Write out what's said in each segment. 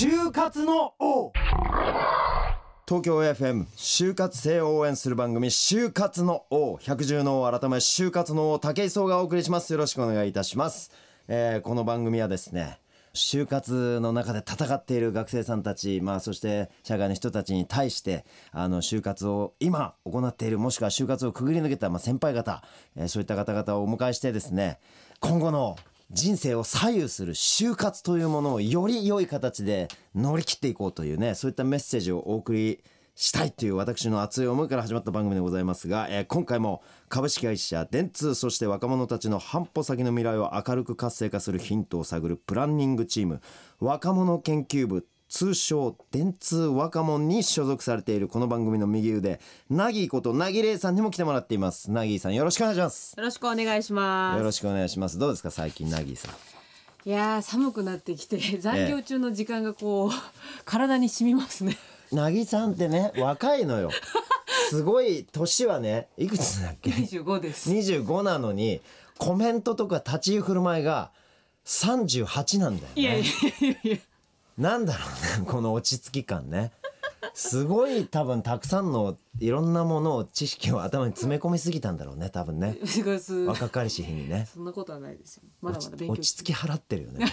就活の王。東京 FM 就活生を応援する番組就活の王。百獣の王改め就活の王武井壮がお送りします。よろしくお願いいたします、えーこの番組はですね就活の中で戦っている学生さんたち、まあ、そして社会の人たちに対してあの就活を今行っているもしくは就活をくぐり抜けた、まあ、先輩方、えーそういった方々をお迎えしてですね今後の人生を左右する就活というものをより良い形で乗り切っていこうというねそういったメッセージをお送りしたいという私の熱い思いから始まった番組でございますが、えー今回も株式会社電通そして若者たちの半歩先の未来を明るく活性化するヒントを探るプランニングチーム若者研究部通称電通若者に所属されているこの番組の右腕ナギーことナギレイさんにも来てもらっていますナギーさんよろしくお願いしますよろしくお願いします。よろしくお願いしますどうですか最近ナギーさんいやー寒くなってきて 残業中の時間がこう、体に染みますね。なぎさんってね若いのよすごい年はねいくつだっけ？25です。25なのにコメントとか立ち居振る舞いが38なんだよねいやいやいやいや。なんだろうね この落ち着き感ね。すごい多分たくさんのいろんなものを知識を頭に詰め込みすぎたんだろうね多分ね。若かりし日にね。そんなことはないですよ。まだまだ勉強落ち着き払ってるよね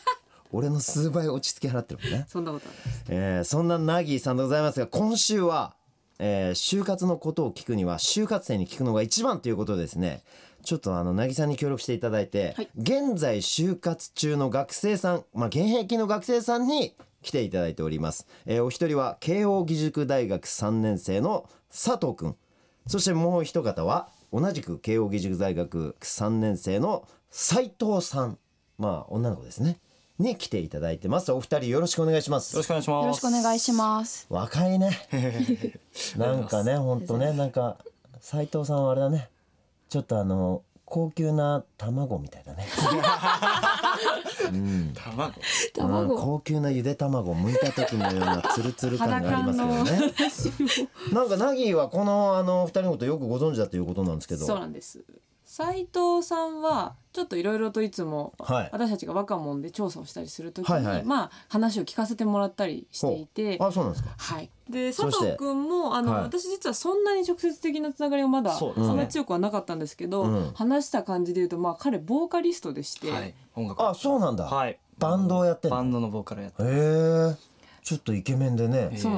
俺の数倍落ち着き払ってるもんね。そんなことはない。えーそんなナギーさんでございますが今週は、えー就活のことを聞くには就活生に聞くのが一番ということでですねちょっとあのナギさんに協力していただいて、はい。現在就活中の学生さん、まあ、現役の学生さんに来ていただいております、えーお一人は慶應義塾大学3年生の佐藤くん。そしてもう一方は同じく慶應義塾大学3年生の斉藤さん。まあ女の子ですね。に来ていただいてます。お二人よろしくお願いします。よろしくお願いします。よろしくお願いします。若いね。なんかねほんとねなんか斉藤さんはあれだね。ちょっとあの高級な卵みたいだね、うん、卵。うん高級なゆで卵剥いた時のようなツルツル感がありますけどね。なんかナギーはこのあの二人のことよくご存知だということなんですけど。そうなんです。斉藤さんはちょっといろいろといつも、はい。私たちが若者で調査をしたりするときに、はいはい。まあ話を聞かせてもらったりしていて。あそうなんですか。はい、で佐藤君もあの、はい。私実はそんなに直接的なつながりはまだそうですね。そんな強くはなかったんですけど、うん。話した感じで言うと、まあ、彼ボーカリストでして、はい。音楽。あそうなんだ、はい。バンドをやってんの？バンドのボーカルやって。へえちょっとイケメンでね、そ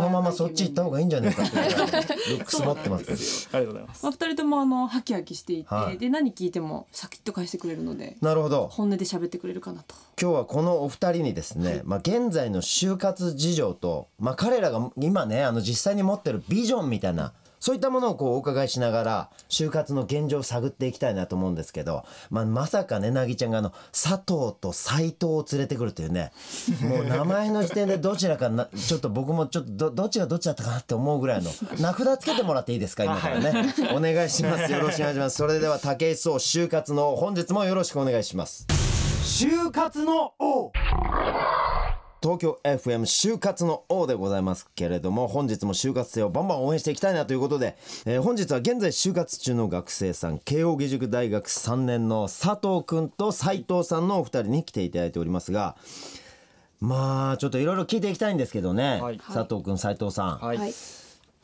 のままそっち行った方がいいんじゃないかっていうルックス持ってますありがとうございます。まあ、。二人ともあのハキハキしていて、はい。で何聞いてもサキッと返してくれるのでなるほど。本音で喋ってくれるかなと。今日はこのお二人にですね、まあ、現在の就活事情と、まあ、彼らが今ねあの実際に持ってるビジョンみたいなそういったものをこうお伺いしながら就活の現状を探っていきたいなと思うんですけど、まあ、まさかねなぎちゃんがあの佐藤と斉藤を連れてくるというねもう名前の時点でどちらかなちょっと僕もちょっとどどっちがどっちだったかなって思うぐらいの名札つけてもらっていいですか今からね？お願いします。よろしくお願いします。それでは武井壮就活の本日もよろしくお願いします。就活の王東京 FM 就活の王でございますけれども本日も就活生をバンバン応援していきたいなということで、えー本日は現在就活中の学生さん慶應義塾大学3年の佐藤くんと斉藤さんのお二人に来ていただいておりますがまあちょっといろいろ聞いていきたいんですけどね、はい佐藤くん斉藤さん、はい。はい。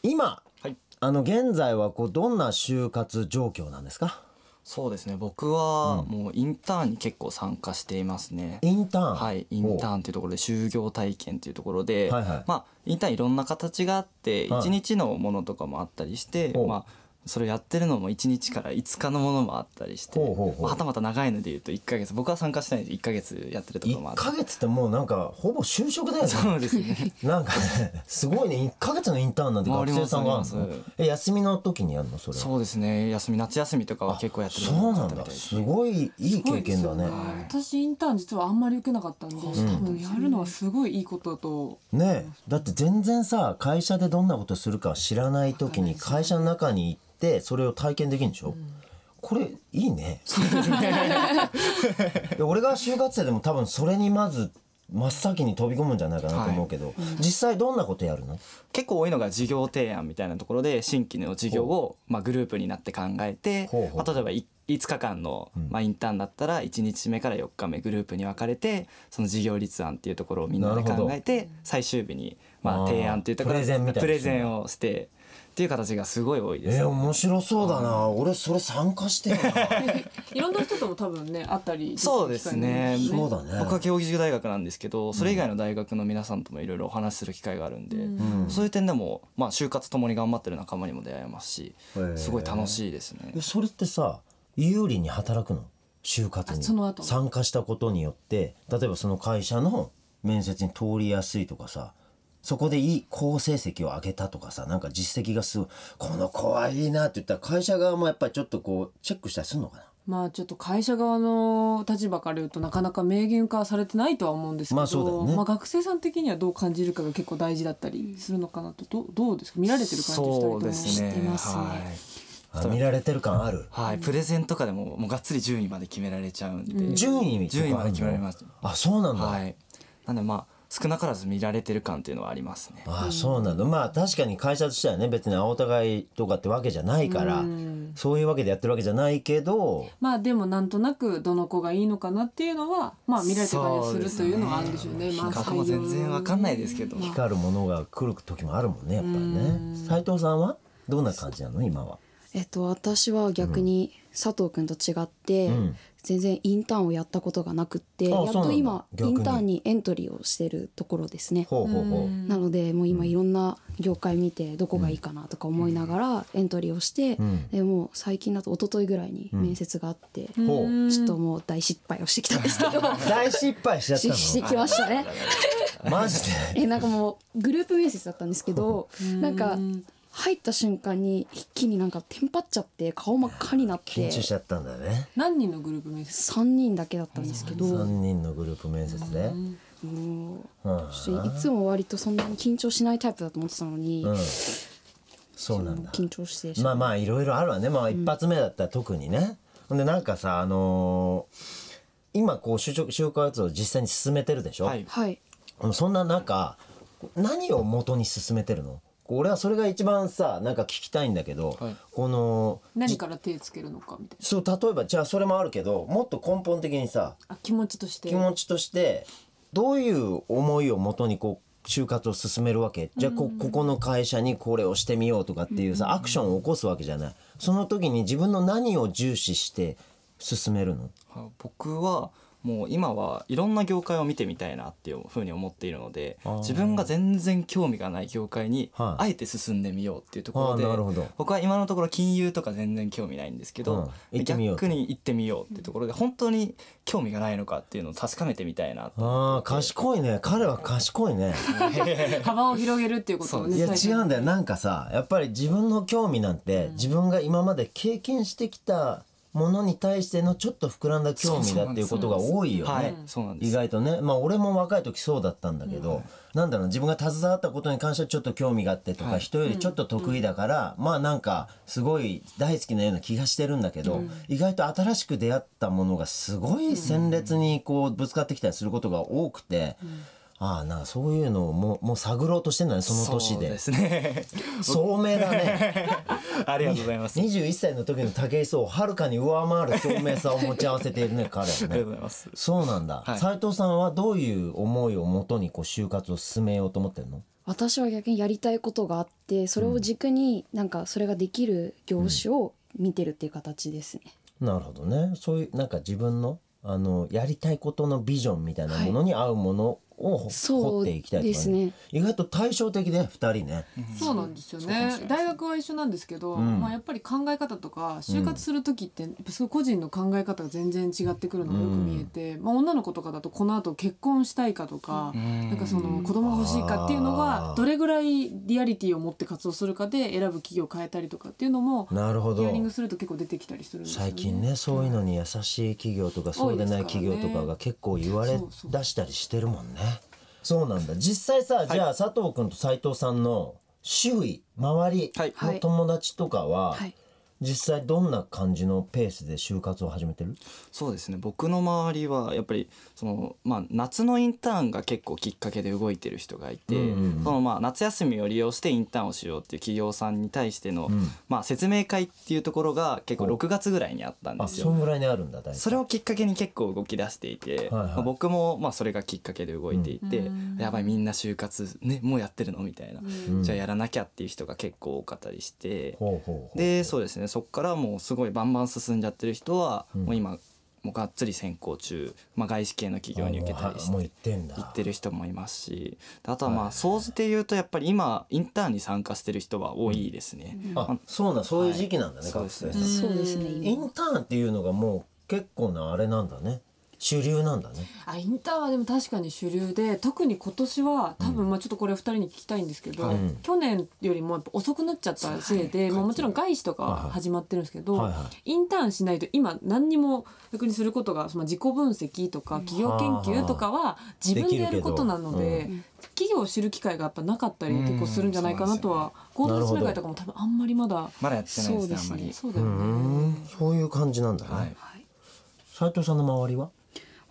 今はい。あの現在はこうどんな就活状況なんですか？そうですね。僕はもうインターンに結構参加していますね。インターン？はい、インターンというところで就業体験というところで、はいはい。まあインターンいろんな形があってはい。1日のものとかもあったりして、おまあそれをやってるのも1日から5日のものもあったりして、ほうほうほう。まあはたまた長いので言うと1ヶ月。僕は参加してないんで1ヶ月やってるところもあ1って。ヶ月ってもうなんかほぼ就職だよね。そうですね。なんかねすごいね。1ヶ月のインターンなんて学生さんがあるの？あります。ありますえ休みの時にやるの？それ。はそうですね。休み夏休みとかは結構やってるそうなんだ。す。すごいいい経験だね。私インターン実はあんまり受けなかったんで、多分やるのはすごいいいことだとねだって全然さ会社でどんなことするか知らない時に会社の中に行ってそれを体験できるんでしょ、これいいね。で俺が就活生でも多分それにまず真っ先に飛び込むんじゃないかなと思うけど、実際どんなことやるの？結構多いのが事業提案みたいなところで新規の事業をまあグループになって考えてまあ例えばい5日間のまあインターンだったら1日目から4日目グループに分かれてその事業立案っていうところをみんなで考えて最終日にまあ提案っていうところプレゼンみたいな。プレゼンをしてっていう形がすごい多いです。えー、面白そうだな、俺それ参加して いろんな人とも多分ね会ったりそうですね。そうだね。僕は慶應義塾大学なんですけどそれ以外の大学の皆さんともいろいろお話しする機会があるんで、ん。そういう点でも、まあ、就活ともに頑張ってる仲間にも出会えますしすごい楽しいですね。え。それってさ有利に働くの？就活に。あその後。参加したことによって例えばその会社の面接に通りやすいとかさそこでいい好成績を上げたとかさなんか実績がすごいこの子はいいなって言ったら会社側もやっぱりちょっとこうチェックしたりするのかな？まあちょっと会社側の立場から言うとなかなか明言化されてないとは思うんですけど、まあそうだよね。まあ学生さん的にはどう感じるかが結構大事だったりするのかなとどうどうですか？見られてる感じしたりとそもうです？ねしてますね。あ見られてる感ある？はい、プレゼンとかでももうがっつり順位まで決められちゃうんで、順位とか順位まで決められます。あそうなんだ、はい。なんでまあ少なからず見られてる感っていうのはありますね。ああそうなんだまあ確かに会社としてはね別に青互いとかってわけじゃないからうん。そういうわけでやってるわけじゃないけどまあでもなんとなくどの子がいいのかなっていうのはまあ見られてる感じがするというのはあるんでしょうね。まあ僕も全然わかんないですけど、光るものが来る時もあ。るもんねやっぱりね斉藤さんは？どんな感じなの今は？えっと私は逆に佐藤君と違って、うん全然インターンをやったことがなくってやっと今インターンにエントリーをしてるところですね。ほうほうほう。なのでもう今いろんな業界見てどこがいいかなとか思いながらエントリーをして、ん。でもう最近だと一昨日ぐらいに面接があって、ほうちょっともう大失敗をしてきたんですけど。大失敗しちゃったししてきましたね。のマジで？えなんかもうグループ面接だったんですけどなんか入った瞬間に一気になんかテンパっちゃって顔真っ赤になって緊張しちゃったんだね。何人のグループ面接？3人だけだったんですけど。3人のグループ面接で？もううん。いつも割とそんなに緊張しないタイプだと思ってたのに、うん。そうなんだ。緊張してしまあまあいろいろあるわね。まあ一発目だったら特にね。ほんでなんかさあのー今こう就職就活動を実際に進めてるでしょ、はい。はい。そんな中何を元に進めてるの？俺はそれが一番さなんか聞きたいんだけど、はい。この何から手つけるのかみたいな。そう例えばじゃあそれもあるけどもっと根本的にさあ気持ちとして。気持ちとしてどういう思いをもとにこう就活を進めるわけ？じゃあこここの会社にこれをしてみようとかっていうさアクションを起こすわけじゃない。その時に自分の何を重視して進めるの？はい。僕はもう今はいろんな業界を見てみたいなっていうふうに思っているので自分が全然興味がない業界にはい。あえて進んでみようっていうところであーなるほど。僕は今のところ金融とか全然興味ないんですけうん。どうと。逆に行ってみようっていうところで本当に興味がないのかっていうのを確かめてみたいなとあー賢いね。彼は賢いね。幅を広げるっていうことをねいや違うんだよ。なんかさやっぱり自分の興味なんて、自分が今まで経験してきたものに対してのちょっと膨らんだ興味だっていうことが多いよね。意外とね。まあ俺も若い時そうだったんだけど、なんだろう自分が携わったことに関してはちょっと興味があってとか、はい。人よりちょっと得意だから、まあなんかすごい大好きなような気がしてるんだけど、意外と新しく出会ったものがすごい鮮烈にこうぶつかってきたりすることが多くて、ああなそういうのをもうもう探ろうとしてんだねその年で。そうですね。聡明だね。ありがとうございます。あり21歳の時の武井壮をはるかに上回る聡明さを持ち合わせているね彼はがとうねございます。そうなんだ。はい。斉藤さんはどういう思いをもとにこう就活を進めようと思ってるの？私は逆にやりたいことがあってそれを軸になんかそれができる業種を見てるっていう形ですね、なるほどね。そういうなんか自分のあのやりたいことのビジョンみたいなものに合うものを、ほそう掘っていきたいとかですね。意外と対照的で2人ね。そうなんですよね。大学は一緒なんですけど、ん。まあ、やっぱり考え方とか就活する時ってやっぱすごい個人の考え方が全然違ってくるのがよく見えて、まあ、女の子とかだとこの後結婚したいかとか、なんかその子供が欲しいかっていうのがどれぐらいリアリティを持って活動するかで選ぶ企業を変えたりとかっていうのもなるほど。ヒアリングすると結構出てきたりするんですよね。最近ねそういうのに優しい企業とかそうでない企業とかが結構言われ出したりしてるもんねそうなんだ。実際さじゃあ佐藤君と斉藤さんの周囲周りはい。の友達とかははい実際どんな感じのペースで就活を始めてる？そうですね。僕の周りはやっぱりその、まあ、夏のインターンが結構きっかけで動いてる人がいて、うんうんうん。そのまあ夏休みを利用してインターンをしようっていう企業さんに対しての、ん。まあ、説明会っていうところが結構ほう6月ぐらいにあったんですよ。あそんぐらいにあるんだ大体。それをきっかけに結構動き出していて、はいはい。まあ僕もまあそれがきっかけで動いていて、うんやばいみんな就活ねもうやってるのみたいな、うん。じゃあやらなきゃっていう人が結構多かったりして、でそうですねそこからもうすごいバンバン進んじゃってる人は、うん。もう今もうがっつり選考中、まあ、外資系の企業に受けたりして行ってる人もいますしあとはまはい。あ総じて言うとやっぱり今インターンに参加してる人は多いですね。あそうなんそういう時期なんだね、はい。学生さんそうですそうですね。インターンっていうのがもう結構なあれなんだね主流なんだね。あインターンはでも確かに主流で特に今年は多分まあちょっとこれ二人に聞きたいんですけど、はい。去年よりもやっぱ遅くなっちゃったせいで、まあ、もちろん外資とかは始まってるんですけど、はいはインターンしないと今何にも逆にすることがその自己分析とか企業研究とかは自分でやることなのでで企業を知る機会がやっぱなかったり結構するんじゃないかなとは合同説明会とかも多分あんまりまだまだやってないですねそうですねあんまり。うそうだよね。ん。そういう感じなんだね、はい。斉藤さんの周りは？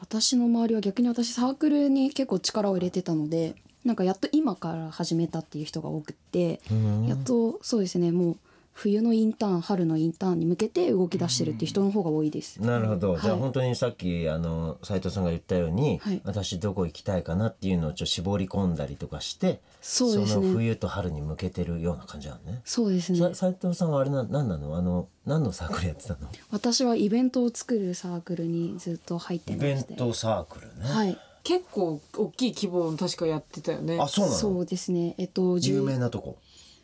私の周りは逆に私サークルに結構力を入れてたのでなんかやっと今から始めたっていう人が多くってうん。やっとそうですねもう冬のインターン春のインターンに向けて動き出してるって人の方が多いです。なるほど、じゃあはい本当にさっきあの斉藤さんが言ったように、はい。私どこ行きたいかなっていうのをちょっと絞り込んだりとかしてそうですね。の冬と春に向けてるような感じなのね。そうですね。さ斉藤さんはあれな何なの？あの何のサークルやってたの？私はイベントを作るサークルにずっと入ってイベントサークルね。はい。結構大きい規模の確かやってたよね。あそうなの？そうですね。えっと10有名なとこ。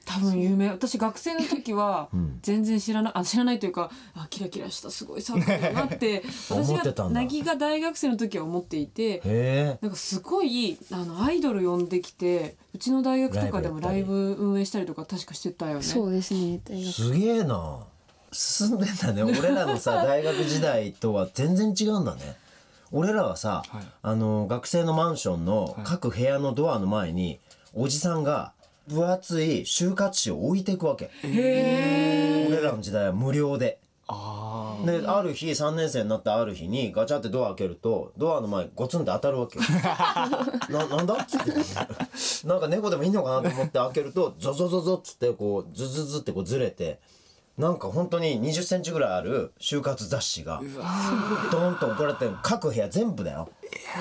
多分有名私学生の時はん全然知らないあ知らないというかあキラキラしたすごいサークルだなって私 思ってたんだがなぎが大学生の時は思っていて。なんかすごいあのアイドル呼んできてうちの大学とかでもライブブ運営したりとか確かしてたよね。そうですね大学すげえな。進んでんだね。俺らのさ 大学時代とは全然違うんだね。俺らはさ、はいあの学生のマンションの各部屋のドアの前におじさんが分厚い就活紙を置いていくわけ。俺らの時代は無料で。あである日3年生になったある日にガチャってドア開けるとドアの前にゴツンって当たるわけよ。ななんだっつって。なんか猫でもいいのかなと思って開けるとゾゾゾゾっつってこうズズズってこうずれてなんか本当に2 0センチぐらいある就活雑誌がドーンと置かれて各部屋全部だよ。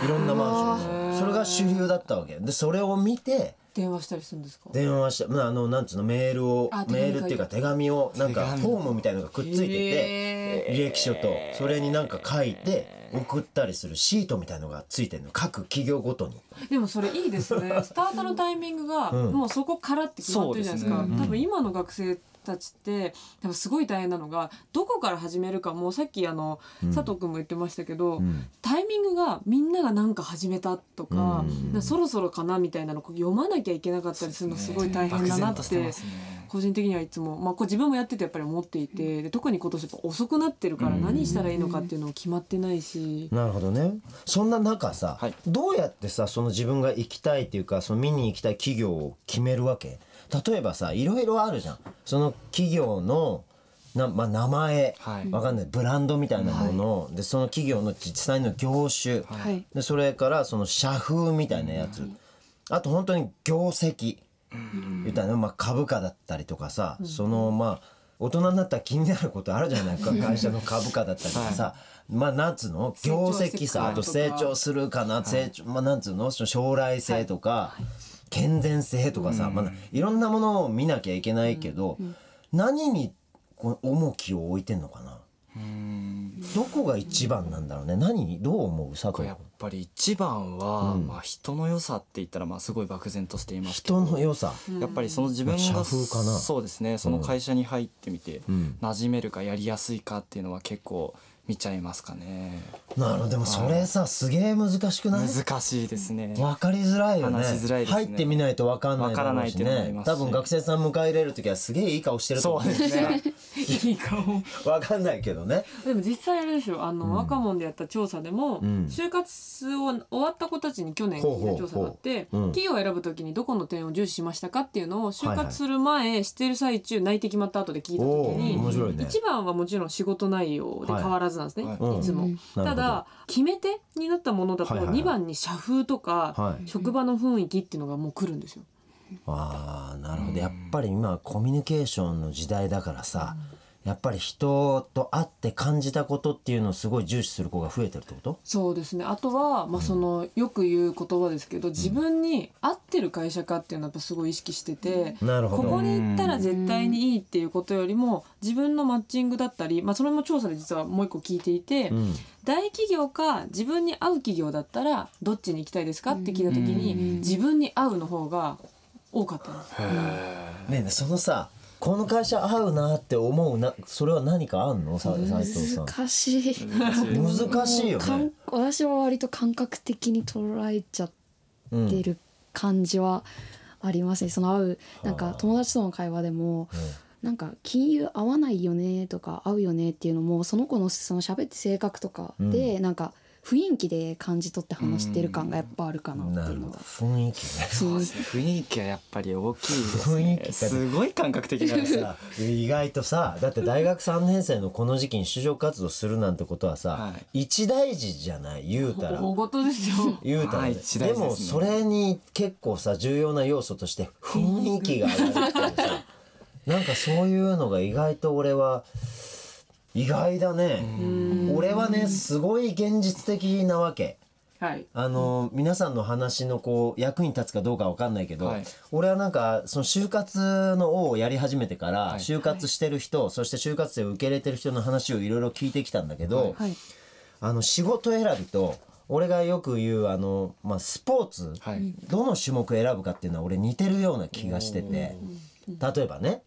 いろんなマンションのそれが主流だったわけ。でそれを見て電話したりするんですか？電話してまああのなんつうのメールをメールっていうか手紙をなんかフォームみたいのがくっついてて履歴書とそれになんか書いて送ったりするシートみたいのがついてるの各企業ごとに。でもそれいいですね。スタートのタイミングがうん。もうそこからって決まってるじゃないですか。そうですね。多分今の学生たちって多分すごい大変なのがどこから始めるかもうさっきあの、佐藤君も言ってましたけど、ん。タイミングがみんなが何か始めたとか,、うんそろそろかなみたいなのを読まなきゃいけなかったりするのすごい大変だなって個人的にはいつも、まあ、これ自分もやっててやっぱり思っていてで特に今年やっぱ遅くなってるから何したらいいのかっていうのも決まってないし。なるほどね。そんな中さ、はい。どうやってさその自分が行きたいっていうかその見に行きたい企業を決めるわけ？例えばさいろいろあるじゃん。その企業のな、まあ、名前、はい。わかんない。ブランドみたいなもの、でその企業の実際の業種、はい。でそれからその社風みたいなやつ、あと本当に業績、みたいな、まあ、株価だったりとかさ、そのまあ大人になったら気になることあるじゃないか。会社の株価だったりとかさ、まあなんつうの？業績さあと成長するかな、成長まあなんつうの？将来性とか、健全性とかさ、まあ、いろんなものを見なきゃいけないけど、何にこう重きを置いてんのかな？どこが一番なんだろうね？何にどう思う？佐藤やっぱり一番は、まあ、人の良さって言ったらまあすごい漠然としていますけど人の良さ、やっぱりその自分まあが社風かな。そうですねその会社に入ってみて、ん。馴染めるかやりやすいかっていうのは結構見ちゃいますかね。なるほど。でもそれさすげえ難しくない？難しいですね。分かりづらいよね。話しづらいですね。入ってみないと分かんないだろうしね。多分学生さん迎え入れる時はすげえいい顔してると思そうですね。いい顔。分かんないけどね。でも実際あれですよあの、若者でやった調査でも、ん。就活を終わった子たちに去年聞いた調査があって企業を選ぶときにどこの点を重視しましたかっていうのを就はいはい活する前、してる最中内定決まった後で聞いたときおーに、面白いね。一番はもちろん仕事内容で変わらずなんですね、はい。つも。ただ決め手になったものだとはいはいはい。2番に社風とか、はい職場の雰囲気っていうのがもう来るんですよ。ああなるほど。やっぱり今はコミュニケーションの時代だからさ、やっぱり人と会って感じたことっていうのをすごい重視する子が増えてるってこと？そうですね。あとは、まあ、そのよく言う言葉ですけど自分に合ってる会社かっていうのはやっぱすごい意識してて、なるほど。ここに行ったら絶対にいいっていうことよりも自分のマッチングだったり、まあ、それも調査で実はもう一個聞いていて、うん。大企業か自分に合う企業だったらどっちに行きたいですかって聞いた時に自分に合うの方が多かったんです。ねそのさこの会社合うなって思うなそれは何かあんの？さ斉藤さん。難しい。難しいよね。私は割と感覚的に捉えちゃってる感じはありますね、その会うなんか友達との会話でも、なんか金融合わないよねとか合うよねっていうのもその子のその喋って性格とかで、なんか雰囲気で感じ取って話してる感がやっぱあるかなってないうのが、雰囲気ねそうですね。雰囲気はやっぱり大きいです雰囲ね気すごい感覚的なんですよさ意外とさだって大学3年生のこの時期に就職活動するなんてことはさ、は一大事じゃない？言うたら。大事ですよ。言うたらね、はいで事でもそれに結構さ重要な要素として雰囲気が上がるっていうさなんかそういうのが意外と俺は意外だね。俺はねすごい現実的なわけ。はい。あの皆さんの話のこう役に立つかどうかわかんないけど、はい。俺はなんかその就活の王をやり始めてから、はい。就活してる人、そして就活生を受け入れてる人の話をいろいろ聞いてきたんだけど、はい。あの仕事選びと俺がよく言うあの、まあ、スポーツ、はい。どの種目選ぶかっていうのは俺似てるような気がしてて。例えばね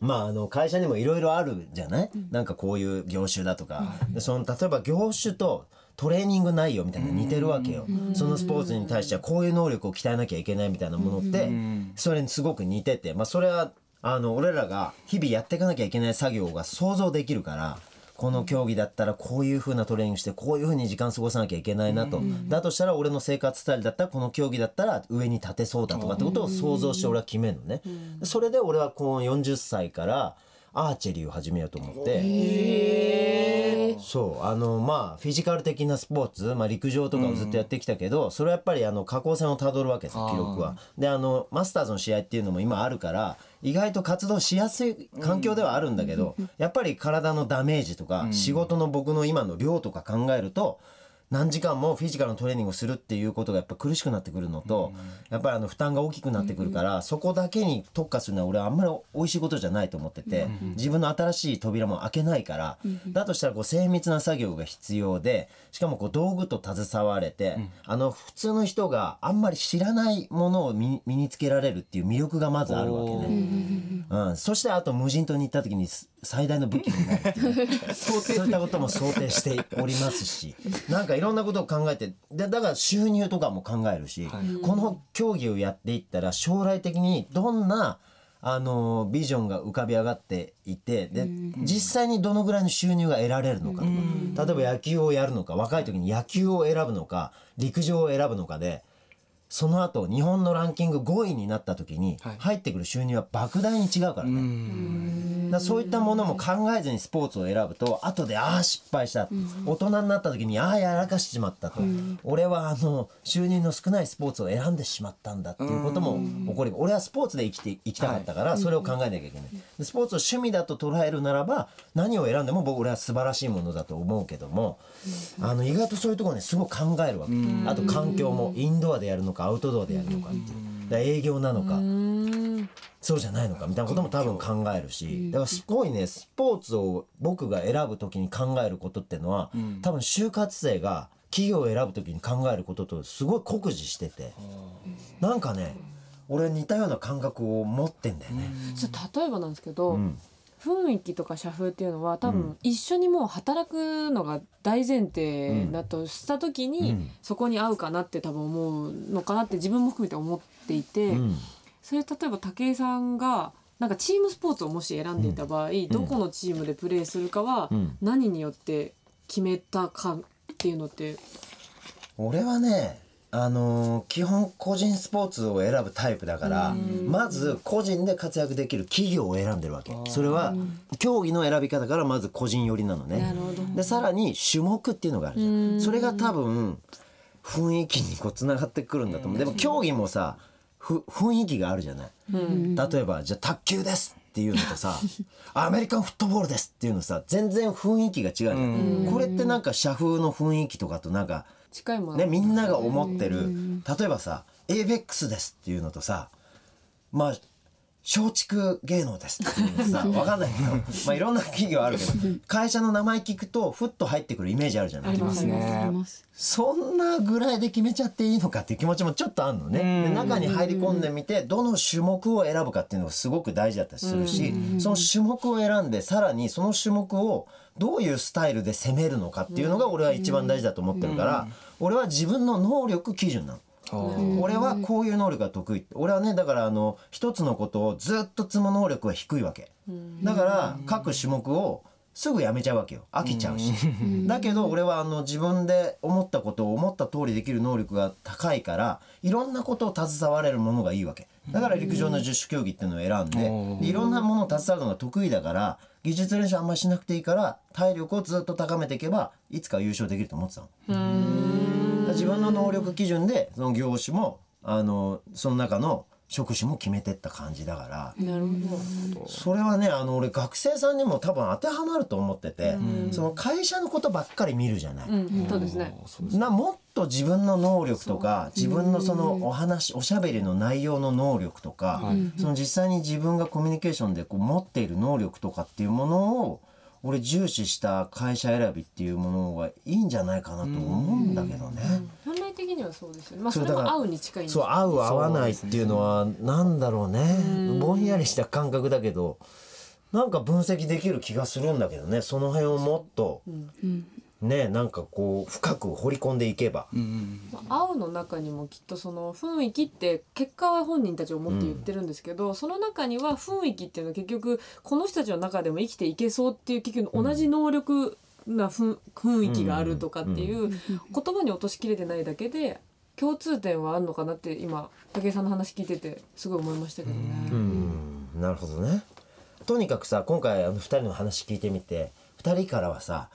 まああの会社にもいろいろあるじゃない、なんかこういう業種だとか、でその例えば業種とトレーニング内容みたいなの似てるわけよ、そのスポーツに対してはこういう能力を鍛えなきゃいけないみたいなものって、それにすごく似てて。まあそれはあの俺らが日々やっていかなきゃいけない作業が想像できるからこの競技だったらこういう風なトレーニングしてこういう風に時間過ごさなきゃいけないなと、だとしたら俺の生活スタイルだったらこの競技だったら上に立てそうだとかってことを想像して俺は決めるのね、それで俺はこの40歳からアーチェリーを始めようと思って。そうあのまあフィジカル的なスポーツ、まあ、陸上とかをずっとやってきたけど、それはやっぱりあの下降線をたどるわけですよ記録は。であのマスターズの試合っていうのも今あるから意外と活動しやすい環境ではあるんだけど、やっぱり体のダメージとか、仕事の僕の今の量とか考えると何時間もフィジカルのトレーニングをするっていうことがやっぱ苦しくなってくるのと、やっぱりあの負担が大きくなってくるから、そこだけに特化するのは俺はあんまり美味しいことじゃないと思ってて、自分の新しい扉も開けないから、だとしたらこう精密な作業が必要でしかもこう道具と携われて、あの普通の人があんまり知らないものを身身につけられるっていう魅力がまずあるわけね。うん、そしてあと無人島に行った時にす最大の武器になるね。そういったことも想定しておりますし。なんかいろんなことを考えてでだから収入とかも考えるし、この競技をやっていったら将来的にどんなあのビジョンが浮かび上がっていてで実際にどのぐらいの収入が得られるのかとか例えば野球をやるのか若い時に野球を選ぶのか陸上を選ぶのかでその後日本のランキング5位になった時にはい。入ってくる収入は莫大に違うからね。だそういったものも考えずにスポーツを選ぶと後でああ失敗した、大人になった時にああやらかしちまったと、俺はあの収入の少ないスポーツを選んでしまったんだっていうことも起こり俺はスポーツで生きていきたかったからそれを考えなきゃいけない、でスポーツを趣味だと捉えるならば何を選んでも僕俺は素晴らしいものだと思うけども、あの意外とそういうところねすごく考えるわけ、あと環境もインドアでやるのかアウトドアでやるのかっていう、だ営業なのか、そうじゃないのかみたいなことも多分考えるし。だからすごいねスポーツを僕が選ぶ時に考えることってのは、多分就活生が企業を選ぶ時に考えることとすごい酷似してて。なんかね俺似たような感覚を持ってんだよね。例えばなんですけど、ん雰囲気とか社風っていうのは多うん。分一緒にもう働くのが大前提だとした時に、うん。そこに合うかなって多分思うのかなって自分も含めて思っていて、うん。それ例えば武井さんがなんかチームスポーツをもし選んでいた場合、どこのチームでプレーするかはうん。何によって決めたかっていうのって俺はねあのー基本個人スポーツを選ぶタイプだからまず個人で活躍できる企業を選んでるわけ。それは競技の選び方からまず個人寄りなのね。でさらに種目っていうのがあるじゃん。それが多分雰囲気にこうつながってくるんだと思う。でも競技もさふ雰囲気があるじゃない。例えばじゃあ卓球ですっていうのとさ アメリカンフットボールですっていうのさ全然雰囲気が違うじゃん。これってなんか社風の雰囲気とかとなんか近いもの、ね、みんなが思ってる。例えばさ ABEX ですっていうのとさまあ松竹芸能ですっていうのさ わかんないけどまあいろんな企業あるけど会社の名前聞くとふっと入ってくるイメージあるじゃない？ありますね。そんなぐらいで決めちゃっていいのかっていう気持ちもちょっとあるのね。で中に入り込んでみてどの種目を選ぶかっていうのがすごく大事だったりするしその種目を選んでさらにその種目をどういうスタイルで攻めるのかっていうのが俺は一番大事だと思ってるから俺は自分の能力基準なの。俺はこういう能力が得意。俺はねだからあの一つのことをずっと積む能力は低いわけ。だから各種目をすぐやめちゃうわけよ。飽きちゃうし。だけど俺はあの自分で思ったことを思った通りできる能力が高いからいろんなことを携われるものがいいわけ。だから陸上の十種競技っていうのを選んででいろんなものを携わるのが得意だから技術練習あんまりしなくていいから体力をずっと高めていけばいつか優勝できると思ってたの。自分の能力基準でその業種もあのその中の職種も決めてった感じだから。なるほど。それはねあの俺学生さんにも多分当てはまると思っててその会社のことばっかり見るじゃない。うん、そうですね。なもっと自分の能力とか自分のそのお話おしゃべりの内容の能力とか、その実際に自分がコミュニケーションでこう持っている能力とかっていうものを俺重視した会社選びっていうものがいいんじゃないかなと思うんだけどね。本来的にはそうですよね。まあそれも合うに近いそうよ合う合わないっていうのはなんだろうね。ぼんやりした感覚だけどなんか分析できる気がするんだけどね。その辺をもっとねなんかこう深く掘り込んでいけば。まあ青の中にもきっとその雰囲気って結果は本人たち思って言ってるんですけど、その中には雰囲気っていうのは結局この人たちの中でも生きていけそうっていう結局同じ能力なふん雰囲気があるとかっていう言葉に落としきれてないだけで共通点はあるのかなって今武井さんの話聞いててすごい思いましたけどね。うんなるほどね。とにかくさ今回あの2人の話聞いてみて2人からはさ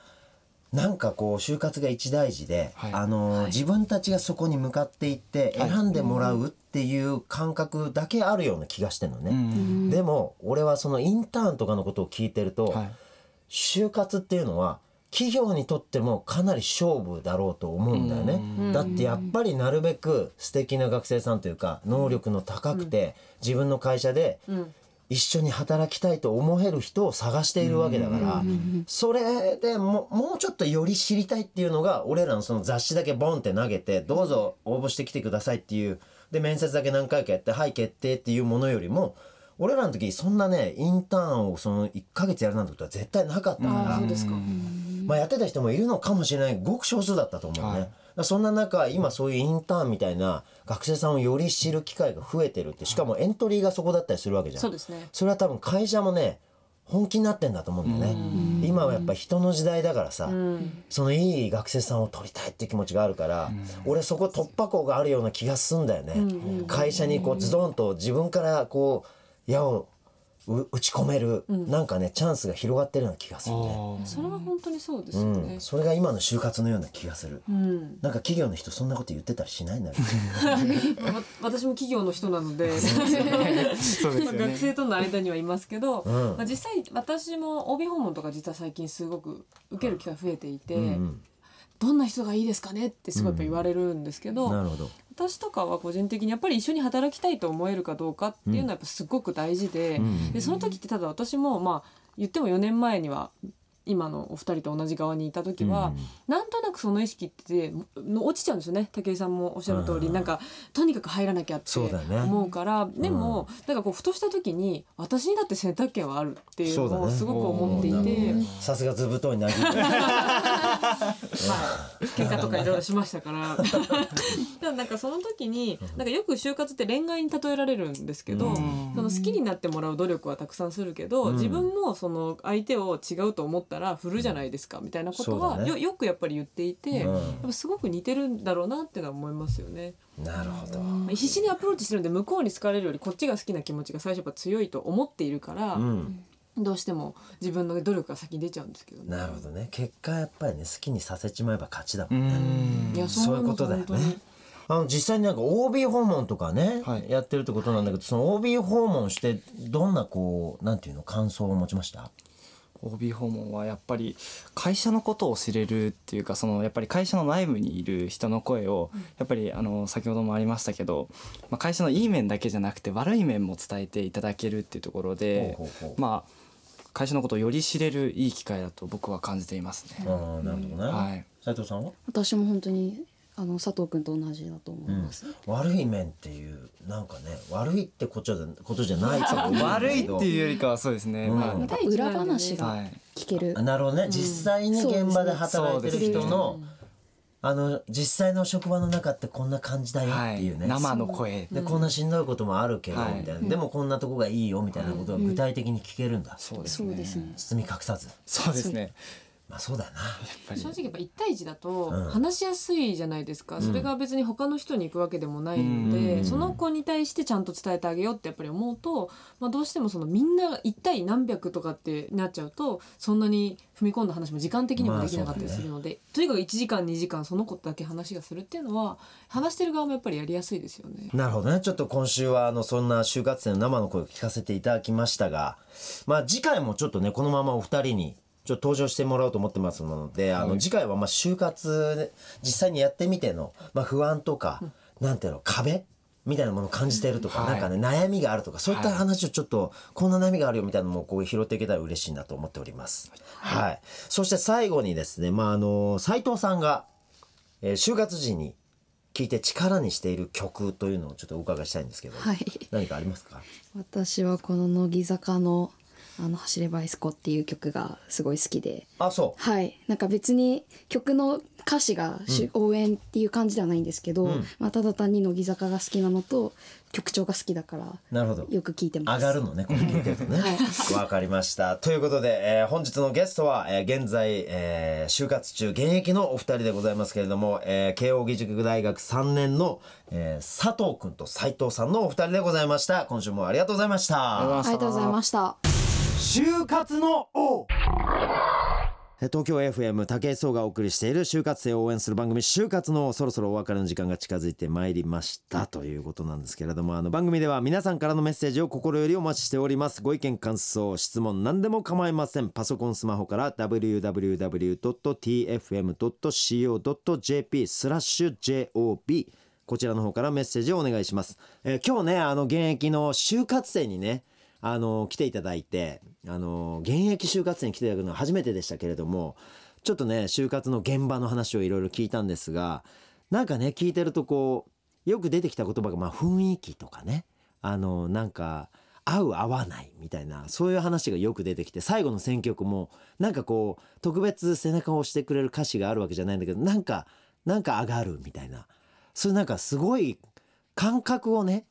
なんかこう就活が一大事で、はい。あのーはい。自分たちがそこに向かっていってはい。選んでもらうっていう感覚だけあるような気がしてるのね。でも俺はそのインターンとかのことを聞いてると、はい。就活っていうのは企業にとってもかなり勝負だろうと思うんだよね。だってやっぱりなるべく素敵な学生さんというか能力の高くて自分の会社でうん一緒に働きたいと思える人を探しているわけだからそれでももうちょっとより知りたいっていうのが俺らのその雑誌だけボンって投げてどうぞ応募してきてくださいっていうで面接だけ何回かやってはい決定っていうものよりも俺らの時そんなねインターンをその1ヶ月やるなんてことは絶対なかったから。まあ、やってた人もいるのかもしれない。ごく少数だったと思うね、そんな中今そういうインターンみたいな学生さんをより知る機会が増えてるってしかもエントリーがそこだったりするわけじゃん。そうですね。それは多分会社もね本気になってんだと思うんだよね。今はやっぱ人の時代だからさ、うん。そのいい学生さんを取りたいっていう気持ちがあるから、俺そこ突破口があるような気がすんだよね、会社にこうズドンと自分からこう矢をう打ち込める、なんかねチャンスが広がってるような気がするね、それは本当にそうですうん。よね。それが今の就活のような気がする、うん。なんか企業の人そんなこと言ってたりしないんだ 私も企業の人なので 学生との間にはいますけど、うん。まあ、実際私も OB 訪問とか実は最近すごく受ける機会増えていて、うんどんな人がいいですかねってすごいやっぱ言われるんですけど、うん、なるほど私とかは個人的にやっぱり一緒に働きたいと思えるかどうかっていうのはやっぱすごく大事で,、うん。でその時ってただ私もまあ言っても4年前には今のお二人と同じ側にいた時は、なんとなくその意識っての落ちちゃうんですよね。武井さんもおっしゃる通り、うん。なんかとにかく入らなきゃって思うから。でも、なんかこうふとした時に私にだって選択権はあるっていうのをすごく思っていて、ねさすが図太いなぎはい、喧嘩とかいろいろしましたから。だからなんかその時になんかよく就活って恋愛に例えられるんですけど、うん。その好きになってもらう努力はたくさんするけど、うん。自分もその相手を違うと思ったら振るじゃないですかみたいなことはよよくやっぱり言っていて、うん。やっぱすごく似てるんだろうなっていうのは思いますよね。なるほど、必死にアプローチしてるんで向こうに好かれるよりこっちが好きな気持ちが最初やっぱ強いと思っているから、うん、どうしても自分の努力が先に出ちゃうんですけどね。なるほどね。結果やっぱりね好きにさせちまえば勝ちだもうんね、ん。いやそういうことだよね。あの実際になんか OB 訪問とかね、はい。やってるってことなんだけどその OB 訪問してどんなこうなんていうの感想を持ちました？OB 訪問はやっぱり会社のことを知れるっていうかそのやっぱり会社の内部にいる人の声をやっぱりあの先ほどもありましたけど、まあ、会社のいい面だけじゃなくて悪い面も伝えていただけるっていうところでほうほうほう。まあ会社のことをより知れるいい機会だと僕は感じていますね。ああなるほどね、はい。斉藤さんは、私も本当にあの佐藤君と同じだと思います、悪い面っていうなんかね悪いってことじゃことじゃないと思う 悪いっていうよりかはそうですね。うん。裏話がはい。聞ける、あなるほどね、実際に現場で働いてる人の、あの実際の職場の中ってこんな感じだよはいっていうね、生の声。でこんなしんどいこともあるけど、はいみたいな。でもこんなとこがいいよみたいなことが具体的に聞けるんだ、そうですね。そうですね。包み隠さず。そうですね。まあそうだよな。やっぱり。正直やっぱ1対1だとうん。話しやすいじゃないですか、それが別に他の人に行くわけでもないので、うん。その子に対してちゃんと伝えてあげようってやっぱり思うと、まあ、どうしてもそのみんな1対何百とかってなっちゃうとそんなに踏み込んだ話も時間的にもできなかったりするので、とにかく1時間2時間その子だけ話がするっていうのは話してる側もやっぱりやりやすいですよね。なるほどね。ちょっと今週はあのそんな就活生の生の声を聞かせていただきましたがまあ次回もちょっとねこのままお二人にちょっと登場してもらおうと思ってますので、あの次回はまあ就活実際にやってみての、まあ、不安とか、なんていうの壁？みたいなものを感じてるとか、はい。なんかね悩みがあるとかそういった話をちょっと、こんな悩みがあるよみたいなのもこう拾っていけたら嬉しいなと思っております。はい、そして最後にですね、まああの斉藤さんが、えー就活時に聴いて力にしている曲というのをちょっとお伺いしたいんですけど、はい。何かありますか？私はこの乃木坂のあの走ればいすこっていう曲がすごい好きであ、そう。はいなんか別に曲の歌詞がし、応援っていう感じではないんですけど、んまあ、ただ単に乃木坂が好きなのと曲調が好きだからなるほど。よく聞いてます上がるのね、これ聞いてるとね。わ、かりました。ということで、えー本日のゲストは、えー現在、えー就活中、現役のお二人でございますけれども、えー慶應義塾大学3年の、えー佐藤くんと斉藤さんのお二人でございました。今週もありがとうございました。ありがとうございました就活の王。え東京 FM 武井壮がお送りしている就活生を応援する番組就活のそろそろお別れの時間が近づいてまいりました。ということなんですけれどもあの番組では皆さんからのメッセージを心よりお待ちしております。ご意見感想質問何でも構いません。パソコンスマホから www.tfm.co.jp スラッシュ JOB こちらの方からメッセージをお願いします、えー今日ねあの現役の就活生にねあの来ていただいてあの現役就活生に来ていただくのは初めてでしたけれどもちょっとね就活の現場の話をいろいろ聞いたんですがなんかね聞いてるとこうよく出てきた言葉がまあ雰囲気とかねあのなんか合う合わないみたいなそういう話がよく出てきて最後の選曲もなんかこう特別背中を押してくれる歌詞があるわけじゃないんだけどなんかなんか上がるみたいなそういうなんかすごい感覚をね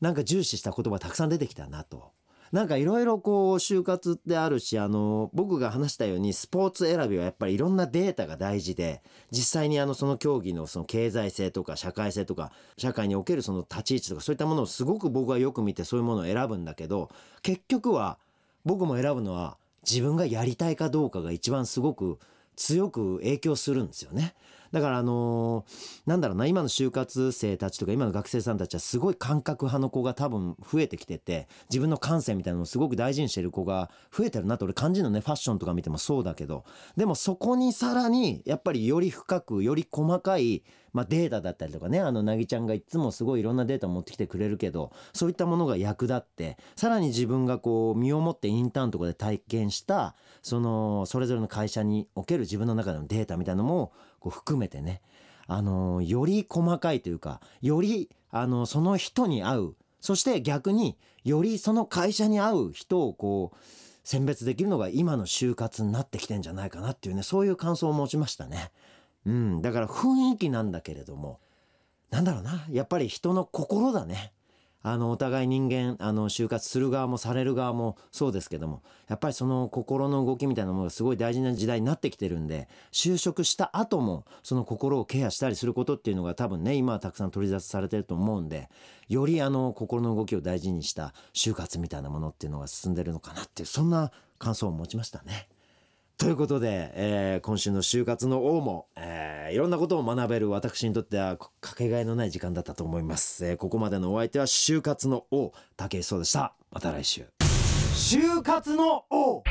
なんか重視した言葉たくさん出てきたなと。なんかいろいろこう就活ってあるしあの僕が話したようにスポーツ選びはやっぱりいろんなデータが大事で実際にあのその競技のその経済性とか社会性とか社会におけるその立ち位置とかそういったものをすごく僕はよく見てそういうものを選ぶんだけど結局は僕も選ぶのは自分がやりたいかどうかが一番すごく強く影響するんですよね。だからあのーなんだろうな今の就活生たちとか今の学生さんたちはすごい感覚派の子が多分増えてきてて自分の感性みたいなのをすごく大事にしてる子が増えてるなって俺感じるのねファッションとか見てもそうだけど。でもそこにさらにやっぱりより深くより細かいまあ、データだったりとかねあのなぎちゃんがいつもすごいいろんなデータを持ってきてくれるけどそういったものが役立ってさらに自分がこう身をもってインターンとかで体験したそのそれぞれの会社における自分の中でのデータみたいなのもこう含めてねあのより細かいというかよりあのその人に合うそして逆によりその会社に合う人をこう選別できるのが今の就活になってきてんじゃないかなっていうねそういう感想を持ちましたね。うん、だから雰囲気なんだけれどもなんだろうなやっぱり人の心だね。あのお互い人間あの就活する側もされる側もそうですけどもやっぱりその心の動きみたいなものがすごい大事な時代になってきてるんで就職した後もその心をケアしたりすることっていうのが多分ね今はたくさん取り沙汰されてると思うんでよりあの心の動きを大事にした就活みたいなものっていうのが進んでるのかなっていうそんな感想を持ちましたね。ということで、えー、今週の就活の王も、えー、いろんなことを学べる私にとってはかけがえのない時間だったと思います、えー、ここまでのお相手は就活の王武井壮でした。また来週。就活の王。